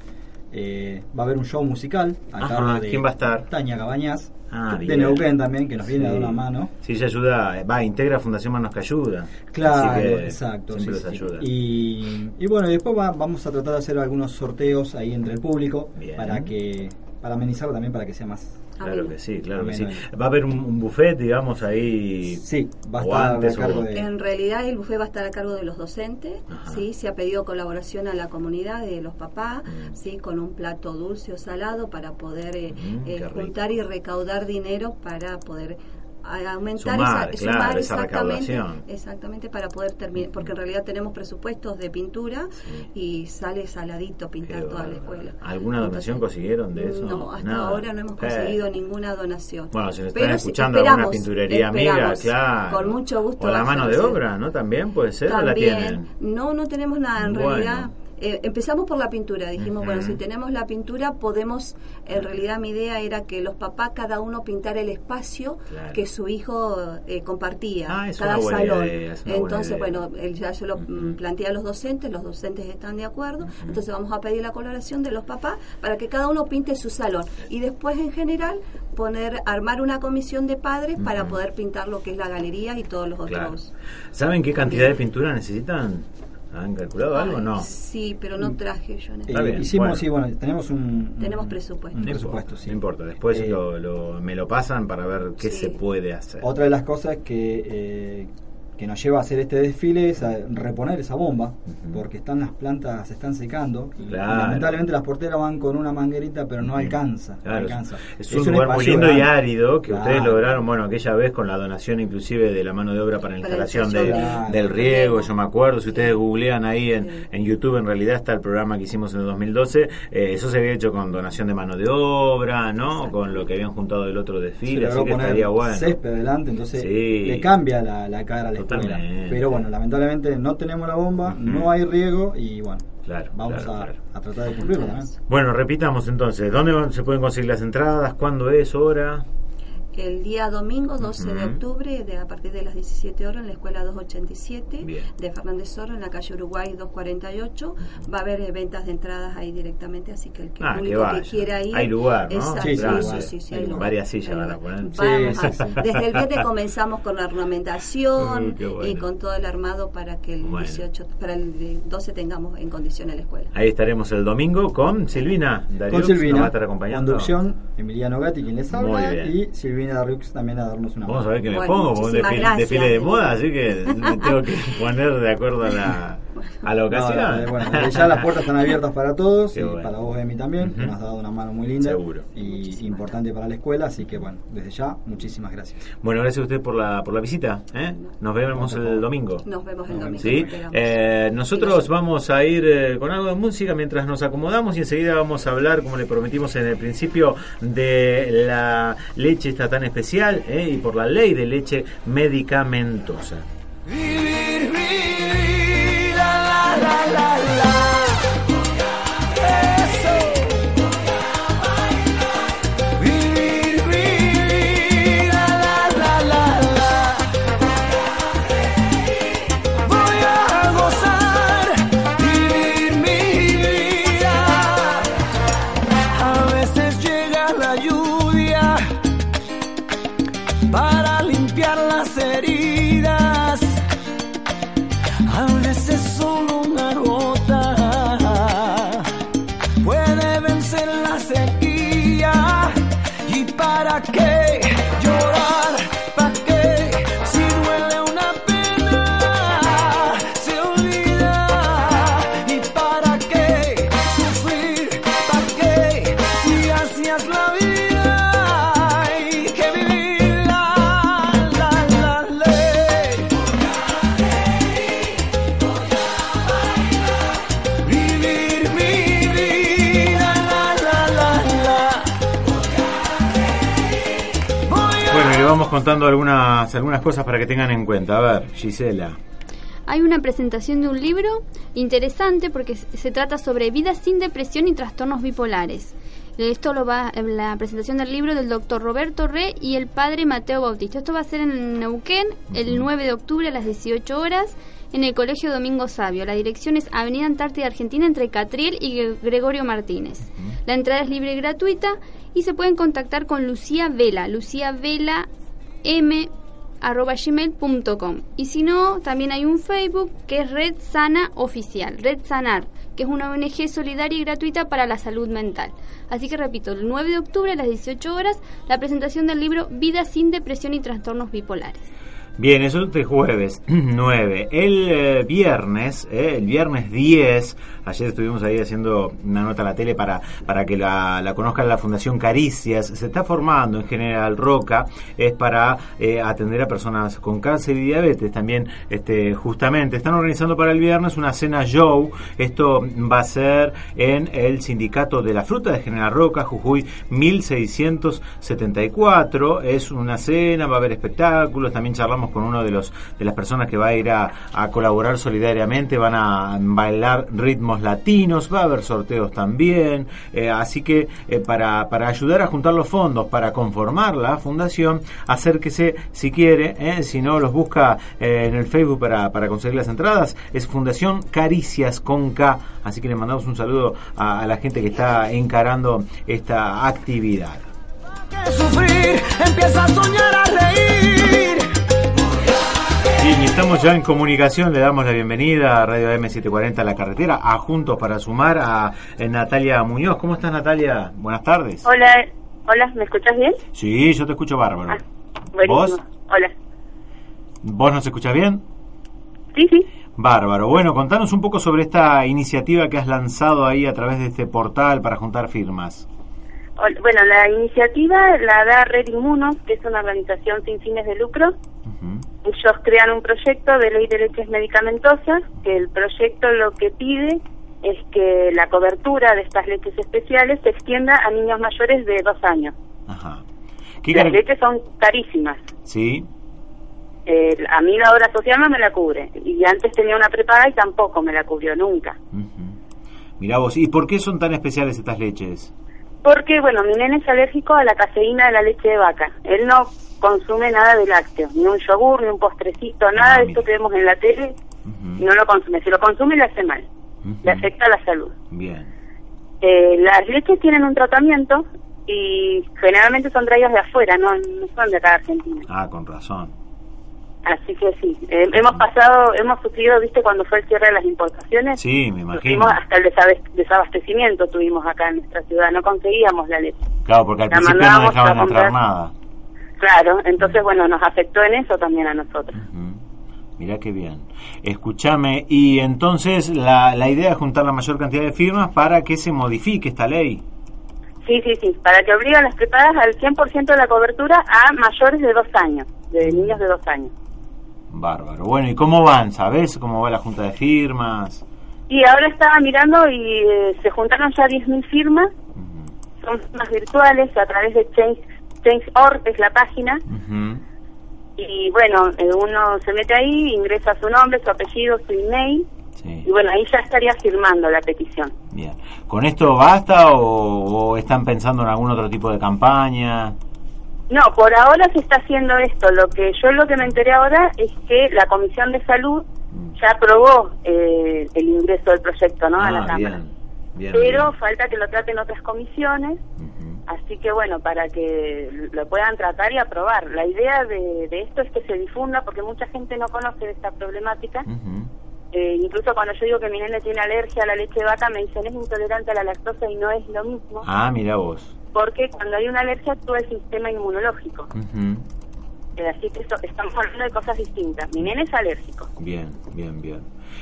Eh, va a haber un show musical a Ajá, cargo de ¿quién va a estar? Tania Cabañas, Ah, de bien. Neuquén también, que nos viene a dar una mano. Sí, ella ayuda, va, integra Fundación Manos que Ayuda. Claro, Así que exacto. Siempre sí, sí. ayuda. Y, y bueno, después va- vamos a tratar de hacer algunos sorteos ahí entre el público Bien. para que para amenizarlo también para que sea más Claro que sí, claro que sí. Va a haber un, un buffet, digamos, ahí. Sí, va a o estar antes a cargo o- de- En realidad el buffet va a estar a cargo de los docentes, sí, se ha pedido colaboración a la comunidad de los papás, sí, con un plato dulce o salado para poder eh, Mm, eh, juntar y recaudar dinero para poder a- aumentar Sumar, esa, claro, sumar esa exactamente, recaudación. exactamente para poder terminar, porque en realidad tenemos presupuestos de pintura y sale saladito pintar toda la escuela. ¿Alguna donación consiguieron de eso? No, hasta Nada. ahora no hemos Eh, conseguido ninguna donación. Bueno, si nos están Pero sí, escuchando alguna pinturería amiga, claro. Con mucho gusto. O la mano de obra, ¿no? También puede ser, ¿o la También. tienen? No, no tenemos nada. En Bueno. realidad, eh, empezamos por la pintura. Dijimos, bueno, si tenemos la pintura, podemos. En realidad, mi idea era que los papás, cada uno pintara el espacio Claro. que su hijo eh, compartía, Ah, es cada salón. idea, es Entonces, bueno, ya se lo plantea a los docentes, los docentes están de acuerdo. Entonces, vamos a pedir la colaboración de los papás para que cada uno pinte su salón. Y después, en general, poner armar una comisión de padres para poder pintar lo que es la galería y todos los Claro. otros. ¿Saben qué cantidad de pintura necesitan? ¿Han calculado algo o no? Sí, pero no traje yo en este Eh, bien, hicimos, bueno. sí, bueno, tenemos un, Tenemos presupuesto. un No presupuesto, importa, sí. no importa. Después Eh, lo, lo- me lo pasan para ver qué Sí. se puede hacer. Otra de las cosas que, eh, que nos lleva a hacer este desfile es a reponer esa bomba, porque están las plantas se están secando y, lamentablemente las porteras van con una manguerita pero no alcanza. no Claro, alcanza. es un, lugar muy lindo y árido que Claro. ustedes lograron, bueno, aquella vez con la donación inclusive de la mano de obra para la instalación de- del riego, yo me acuerdo, si ustedes googlean ahí en, en YouTube, en realidad está el programa que hicimos en el 2012, eh, eso se había hecho con donación de mano de obra, ¿no? Con lo que habían juntado del otro Se desfile, así que poner estaría bueno. césped adelante, entonces Sí. le cambia la, la cara a la Pero bueno, lamentablemente no tenemos la bomba, no hay riego y bueno, Claro, vamos claro, a, claro. a tratar de cumplirlo también. Bueno, repitamos entonces, ¿dónde se pueden conseguir las entradas? ¿Cuándo es? ¿Hora? El día domingo 12 de octubre, de, a partir de las 17 horas, en la escuela 287 Bien. de Fernández Zorro, en la calle Uruguay 248. Va a haber eh, ventas de entradas ahí directamente, así que el que, Ah, que público que, vaya. quiera ir. Hay lugar, ¿no? Exacto, Sí, sí, sí, sí, hay sí, sí, lugar. hay lugar. Varias sillas van a poner. Vamos a-. Desde el viernes comenzamos con la ornamentación Uh, bueno. y con todo el armado para que el Bueno. 18, para el 12 tengamos en condición la escuela. Ahí estaremos el domingo con Silvina Dariux, Con nos va a Silvina, estar acompañando. conducción, Emiliano Gatti quien les habla Muy bien. y Silvina Darrux también a darnos una Vamos a mano. ver qué me Bueno, pongo, porque un desfile, desfile de moda, así que me tengo que poner de acuerdo a la, a la No, ocasión. eh, bueno, desde ya las puertas están abiertas para todos Qué y bueno. para vos, Emi, también, que Ujú. nos has dado una mano muy linda Seguro. y importante para la escuela, así que bueno, desde ya, muchísimas gracias. Bueno, gracias a usted por la, por la visita. ¿eh? Nos vemos el domingo. Nos vemos el domingo. Eh, nosotros vamos a ir eh, con algo de música mientras nos acomodamos y enseguida vamos a hablar, como le prometimos en el principio, de la leche esta tan especial ¿eh? y por la ley de leche medicamentosa. Vivir, vivir, la, la, la, contando algunas, algunas cosas para que tengan en cuenta. A ver, Gisela. Hay una presentación de un libro interesante porque se trata sobre vida sin depresión y trastornos bipolares. Esto lo va la presentación del libro del doctor Roberto Re y el padre Mateo Bautista. Esto va a ser en Neuquén el 9 de octubre a las 18 horas en el Colegio Domingo Sabio. La dirección es Avenida Antártida Argentina entre Catriel y Gre- Gregorio Martínez. La entrada es libre y gratuita y se pueden contactar con Lucía Vela, Lucía Vela M arroba gmail.com y si no también hay un Facebook que es Red Sana Oficial Red Sanar que es una ONG solidaria y gratuita para la salud mental. Así que repito el 9 de octubre a las 18 horas la presentación del libro Vida sin depresión y trastornos bipolares Bien, eso es de jueves 9. El eh, viernes, eh, el viernes 10, ayer estuvimos ahí haciendo una nota a la tele para, para que la, la conozcan la Fundación Caricias. Se está formando en General Roca, es para eh, atender a personas con cáncer y diabetes también, este, justamente. Están organizando para el viernes una cena show. Esto va a ser en el Sindicato de la Fruta de General Roca, Jujuy 1674. Es una cena, va a haber espectáculos. También charlamos con uno de los de las personas que va a ir a, colaborar solidariamente. Van a bailar ritmos latinos, va a haber sorteos también. Eh, así que eh, para, para ayudar a juntar los fondos para conformar la fundación, acérquese si quiere. eh, si no, los busca en el Facebook para, para conseguir las entradas. Es Fundación Caricias con K. Así que le mandamos un saludo a, la gente que está encarando esta actividad. sufrir, empieza a soñar a reír. Estamos ya en comunicación, le damos la bienvenida a Radio M740 La Carretera, a Juntos para Sumar, a eh, Natalia Muñoz. ¿Cómo estás Natalia? Buenas tardes. Hola, hola, ¿me escuchas bien? Sí, yo te escucho bárbaro. Buenísimo. ¿Vos? Hola. ¿Vos nos escuchás bien? Sí, sí. Bárbaro. Bueno, contanos un poco sobre esta iniciativa que has lanzado ahí a través de este portal para juntar firmas. Bueno, la iniciativa la da Red Inmuno, que es una organización sin fines de lucro. Ellos crean un proyecto de ley de leches medicamentosas, que el proyecto lo que pide es que la cobertura de estas leches especiales se extienda a niños mayores de dos años. ¿Qué Las leches son carísimas. Sí, Eh, a mí la obra social no me la cubre. Y antes tenía una prepaga y tampoco me la cubrió nunca. mirá vos. ¿Y por qué son tan especiales estas leches? Porque, bueno, mi nene es alérgico a la caseína de la leche de vaca. Él no consume nada de lácteos, ni un yogur, ni un postrecito, nada de esto que vemos en la tele, no lo consume. Si lo consume, le hace mal, le afecta a la salud. Bien. Eh, las leches tienen un tratamiento y generalmente son traídas de afuera, no, no son de acá de Argentina. Ah, con razón. Así que sí, eh, hemos pasado, hemos sufrido, viste, cuando fue el cierre de las importaciones, Sí, me imagino. hasta el desabastecimiento tuvimos acá en nuestra ciudad, no conseguíamos la leche. Claro, porque al La principio no dejaban a comprar. nada. Claro, entonces bueno, nos afectó en eso también a nosotros. Mirá qué bien. Escúchame, y entonces la, la idea es juntar la mayor cantidad de firmas para que se modifique esta ley. Sí, sí, sí, para que obliguen las preparadas al 100% de la cobertura a mayores de dos años, de niños de dos años. Bárbaro. Bueno, ¿y cómo van? ¿Sabés cómo va la junta de firmas? Y ahora estaba mirando y eh, se juntaron ya 10.000 firmas, son firmas virtuales a través de Change Change.org, es la página, y bueno, eh, uno se mete ahí, ingresa su nombre, su apellido, su email, y bueno, ahí ya estaría firmando la petición. Bien. ¿Con esto basta o, o están pensando en algún otro tipo de campaña? No, por ahora se está haciendo esto. Lo que yo lo que me enteré ahora es que la Comisión de Salud ya aprobó eh, el ingreso del proyecto, ¿no? a la Ah, Cámara. bien. Bien, Pero falta que lo traten otras comisiones, así que bueno, para que lo puedan tratar y aprobar. La idea de, de esto es que se difunda porque mucha gente no conoce de esta problemática Eh, incluso cuando yo digo que mi nene tiene alergia a la leche de vaca, me dicen es intolerante a la lactosa y no es lo mismo. Ah, mira vos. Porque cuando hay una alergia actúa el sistema inmunológico. Ujú. Eh, así que eso- estamos hablando de cosas distintas. Mi nene es alérgico. Bien, bien, bien.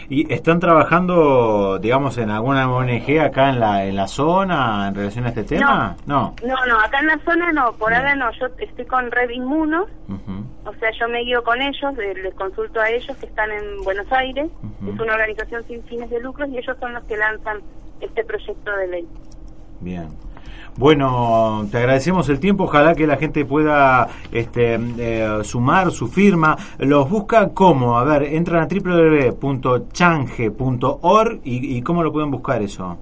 ¿Y están trabajando, digamos, en alguna ONG acá en la, en la zona en relación a este tema? No. No, no, acá en la zona no, por ahora no. Yo estoy con Red Inmuno, Ujú. o sea, yo me guío con ellos, les consulto a ellos que están en Buenos Aires. Es una organización sin fines de lucros y ellos son los que lanzan este proyecto de ley. Bien. Bueno, te agradecemos el tiempo. Ojalá que la gente pueda este, eh, sumar su firma. Los busca cómo. A ver, entran a www.change.org y, y cómo lo pueden buscar eso.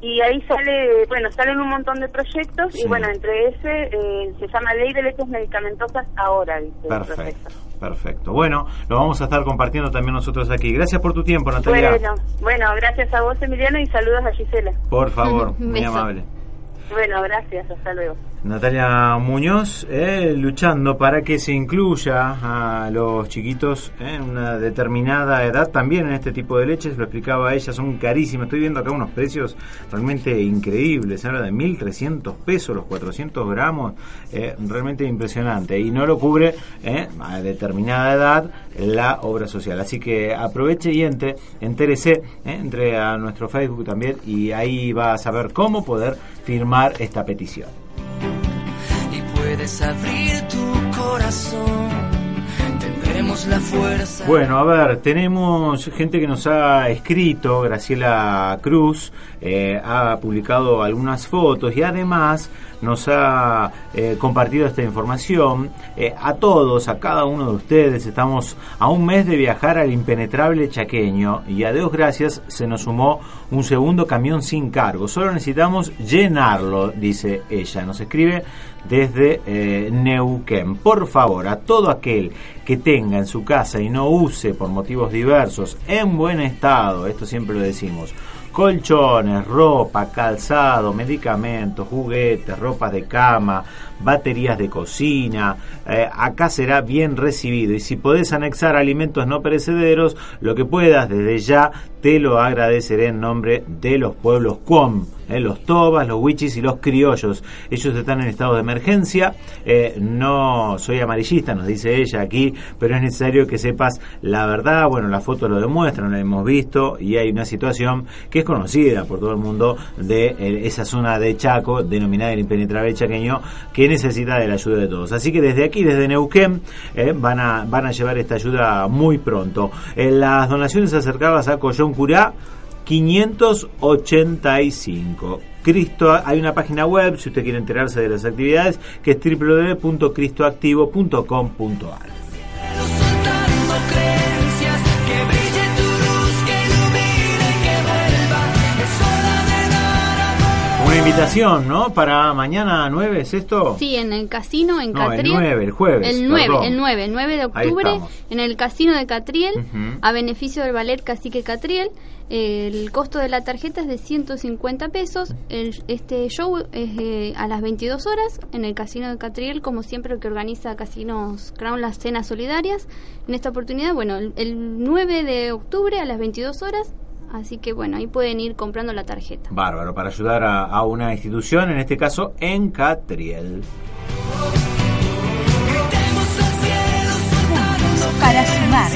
Y ahí sale, bueno, salen un montón de proyectos Sí. y bueno, entre ese eh, se llama Ley de Leches Medicamentosas ahora, dice Perfecto, perfecto. Bueno, lo vamos a estar compartiendo también nosotros aquí. Gracias por tu tiempo, Natalia. Bueno, bueno, gracias a vos Emiliano y saludos a Gisela. Por favor, muy amable. Bueno, gracias, hasta luego. Natalia Muñoz, eh, luchando para que se incluya a los chiquitos en una determinada edad también en este tipo de leches, lo explicaba ella, son carísimas. Estoy viendo acá unos precios realmente increíbles, habla de 1.300 pesos los 400 gramos, eh, realmente impresionante. Y no lo cubre eh, a determinada edad la obra social. Así que aproveche y entre, entérese, entre a nuestro Facebook también y ahí va a saber cómo poder firmar esta petición. Tu corazón. Tendremos la fuerza. Bueno, a ver, tenemos gente que nos ha escrito, Graciela Cruz, eh, ha publicado algunas fotos y además nos ha eh, compartido esta información. Eh, a todos, a cada uno de ustedes, estamos a un mes de viajar al impenetrable chaqueño y a Dios gracias se nos sumó un segundo camión sin cargo. Solo necesitamos llenarlo, dice ella. Nos escribe desde eh, Neuquén. Por favor, a todo aquel que tenga en su casa y no use por motivos diversos en buen estado, esto siempre lo decimos, colchones, ropa, calzado, medicamentos, juguetes, ropa de cama, baterías de cocina, eh, acá será bien recibido. Y si podés anexar alimentos no perecederos, lo que puedas desde ya te lo agradeceré en nombre de los pueblos Cuom, eh, los tobas, los huichis y los criollos. Ellos están en estado de emergencia, eh, no soy amarillista, nos dice ella aquí, pero es necesario que sepas la verdad, bueno, las fotos lo demuestran, lo hemos visto y hay una situación que es conocida por todo el mundo de esa zona de Chaco, denominada el impenetrable chaqueño, que necesita de la ayuda de todos. Así que desde aquí, desde Neuquén, eh, van, a, van a llevar esta ayuda muy pronto. Eh, las donaciones acercadas a Collón Curá, 585. Cristo, hay una página web, si usted quiere enterarse de las actividades, que es www.cristoactivo.com.ar. Una invitación, ¿no? Para mañana 9, ¿es esto? Sí, en el casino, en No, el Catriel. 9, el jueves, El 9, perdón. el 9, el 9 de octubre, en el casino de Catriel, a beneficio del ballet Cacique Catriel. El costo de la tarjeta es de 150 pesos. El- este show es eh, a las 22 horas en el Casino de Catriel, como siempre el que organiza Casinos Crown las cenas solidarias. En esta oportunidad, bueno, el, el 9 de octubre a las 22 horas. Así que bueno, ahí pueden ir comprando la tarjeta. Bárbaro, para ayudar a, a una institución, en este caso en Catriel. Para sumar.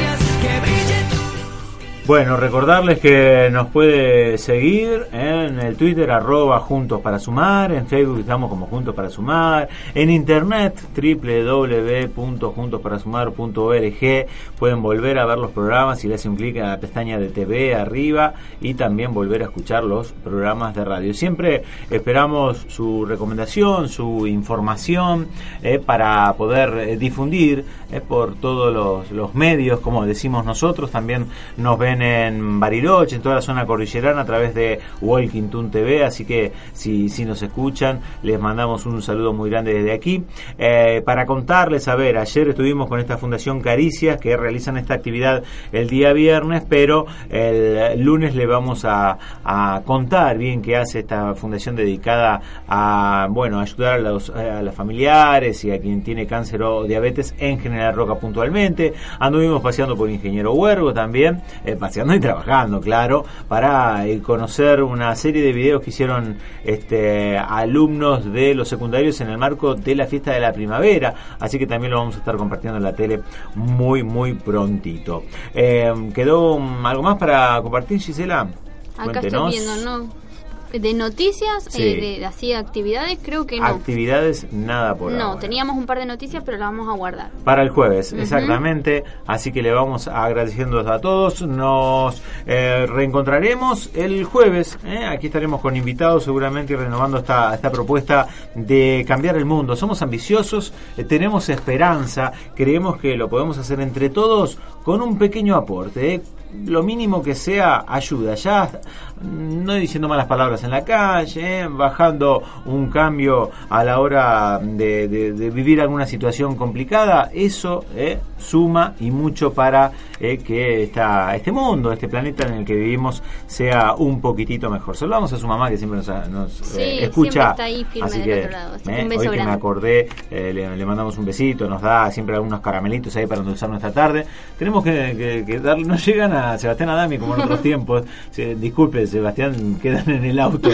Bueno, recordarles que nos puede seguir en el Twitter arroba Juntos para Sumar, en Facebook estamos como Juntos para Sumar, en internet www.juntosparasumar.org pueden volver a ver los programas y le hacen un clic en la pestaña de TV arriba y también volver a escuchar los programas de radio. Siempre esperamos su recomendación, su información eh, para poder eh, difundir eh, por todos los medios, como decimos nosotros, también nos ven en Bariloche, en toda la zona cordillerana a través de Walking TV, así que si, si nos escuchan, les mandamos un saludo muy grande desde aquí. Eh, para contarles, a ver, ayer estuvimos con esta Fundación Caricias que realizan esta actividad el día viernes, pero el lunes le vamos a, a contar bien qué hace esta fundación dedicada a, bueno, ayudar a los, a los familiares y a quien tiene cáncer o diabetes en General Roca puntualmente. Anduvimos paseando por Ingeniero Huergo también, eh, paseando y trabajando, claro, para eh, conocer una serie de videos que hicieron este, alumnos de los secundarios en el marco de la fiesta de la primavera. Así que también lo vamos a estar compartiendo en la tele muy, muy prontito. Eh, ¿Quedó um, algo más para compartir, Gisela? Acá Cuéntenos. estoy viendo, ¿no? De noticias, Sí. eh, de, de así actividades, creo que no. Actividades, nada por no, ahora. teníamos un par de noticias, pero las vamos a guardar. Para el jueves, exactamente. Así que le vamos agradeciendo a todos. Nos eh, reencontraremos el jueves. ¿eh? Aquí estaremos con invitados seguramente y renovando esta, esta propuesta de cambiar el mundo. Somos ambiciosos, eh, tenemos esperanza, creemos que lo podemos hacer entre todos con un pequeño aporte. ¿eh? Lo mínimo que sea ayuda. Ya no diciendo malas palabras en la calle, ¿eh? bajando un cambio a la hora de, de- de vivir alguna situación complicada, eso ¿eh? suma y mucho para eh, que esta, este mundo, este planeta en el que vivimos sea un poquitito mejor. Saludamos a su mamá que siempre nos, nos, Sí, eh, escucha. está ahí firme Así que, otro lado. Así que eh, un beso hoy que me acordé, le, le mandamos un besito, nos da siempre algunos caramelitos ahí para endulzar nuestra tarde. Tenemos que, que, que dar, no llegan a Sebastián Adami como en otros tiempos. Se- disculpe, Sebastián, quedan en el auto.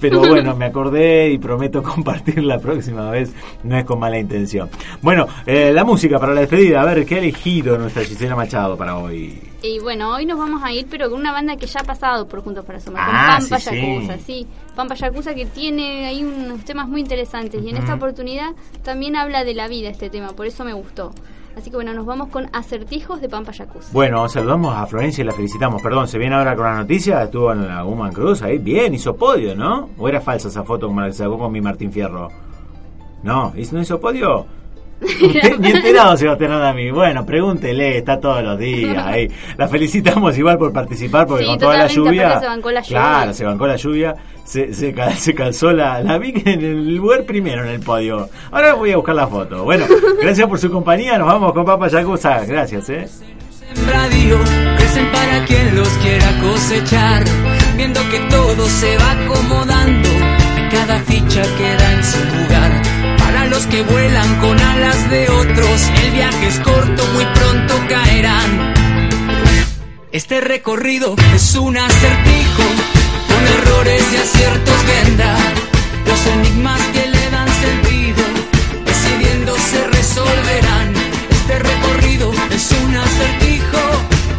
Pero bueno, me acordé y prometo compartir la próxima vez. No es con mala intención. Bueno, eh, la música para la despedida. A ver, ¿qué ha elegido nuestra Gisela Machado para hoy? Y bueno, hoy nos vamos a ir, pero con una banda que ya ha pasado por Juntos para Sumar, Ah, con Pampa sí, sí. Yakuza, sí. Pampa Yakuza que tiene ahí unos temas muy interesantes y en esta oportunidad también habla de la vida este tema, por eso me gustó. Así que bueno, nos vamos con Acertijos de Pampa Yakuza. Bueno, saludamos a Florencia y la felicitamos. Perdón, se viene ahora con la noticia. Estuvo en la Woman Cruz ahí. Bien, hizo podio, ¿no? ¿O era falsa esa foto como la que sacó con mi Martín Fierro? No, ¿hizo- ¿no hizo podio? Usted ni enterado, Sebastián Adami. Bueno, pregúntele, está todos los días ahí. La felicitamos igual por participar, porque Sí, con toda la totalmente, lluvia. aparte se bancó la lluvia. Claro, se bancó la lluvia. Se, se, se calzó la, la vi en el lugar primero en el podio. Ahora voy a buscar la foto. Bueno, gracias por su compañía. Nos vamos con Papa Yakuza. Gracias, eh. crecen para quien los quiera cosechar, viendo que todo se va acomodando, cada ficha queda en su lugar. Para los que vuelan con alas de otros, el viaje es corto, muy pronto caerán. Este recorrido es un acertijo, errores y aciertos vendrá. Los enigmas que le dan sentido, decidiendo se resolverán. Este recorrido es un acertijo,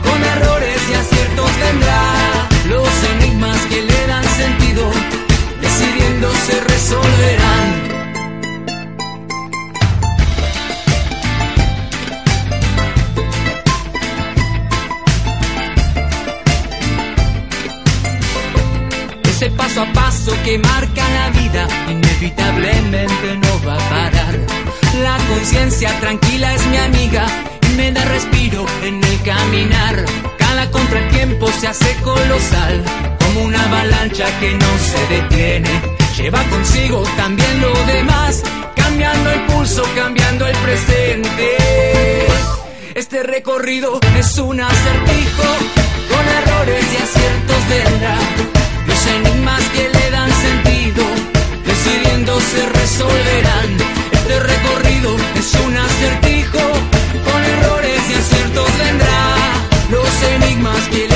con errores y aciertos vendrá. Los enigmas que le dan sentido, decidiendo se resolverán. Que marca la vida inevitablemente no va a parar. La conciencia tranquila es mi amiga y me da respiro en el caminar. Cada contratiempo se hace colosal, como una avalancha que no se detiene. Lleva consigo también lo demás, cambiando el pulso, cambiando el presente. Este recorrido es un acertijo, con errores y aciertos vendrá enigmas que le dan sentido, decidiendo se resolverán. Este recorrido es un acertijo, con errores y aciertos vendrá los enigmas que le